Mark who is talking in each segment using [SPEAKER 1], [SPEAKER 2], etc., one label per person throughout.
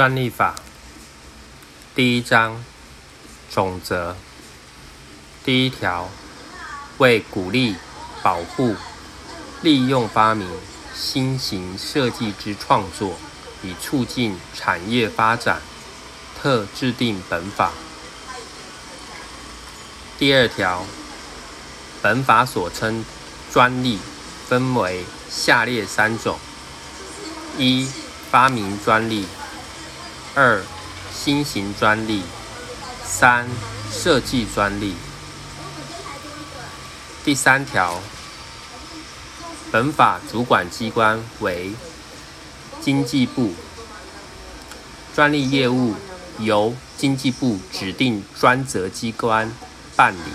[SPEAKER 1] 专利法第一章总则第一条为鼓励、保护、利用发明、新型设计之创作，以促进产业发展，特制定本法。第二条，本法所称专利分为下列三种：一、发明专利。二、新型专利；三、设计专利。第三条，本法主管机关为经济部，专利业务由经济部指定专责机关办理。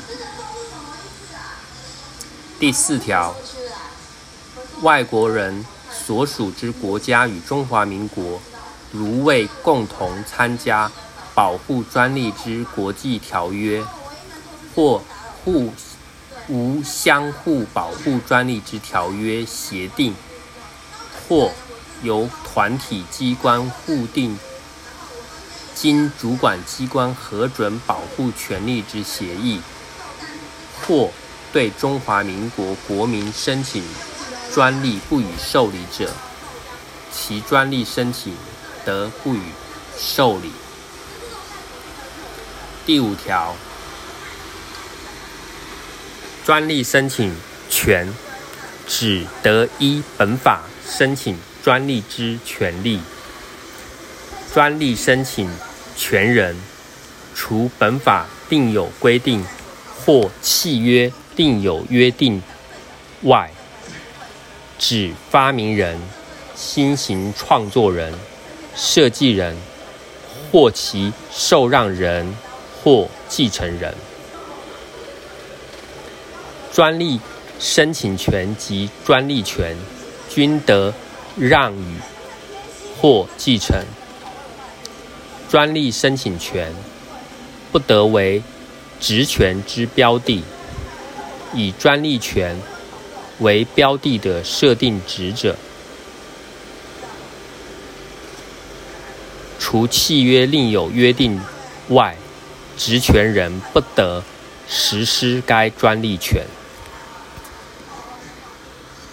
[SPEAKER 1] 第四条，外国人所属之国家与中华民国。如未共同参加保护专利之国际条约，或互无相互保护专利之条约协定，或由团体机关互定经主管机关核准保护权利之协议，或对中华民国国民申请专利不予受理者，其专利申请。得不予受理。第五条，专利申请权只得依本法申请专利之权利。专利申请权人，除本法另有规定或契约另有约定外，指发明人、新型创作人。设计人或其受让人或继承人，专利申请权及专利权均得让与或继承。专利申请权不得为职权之标的，以专利权为标的的设定职者。除契约另有约定外，职权人不得实施该专利权。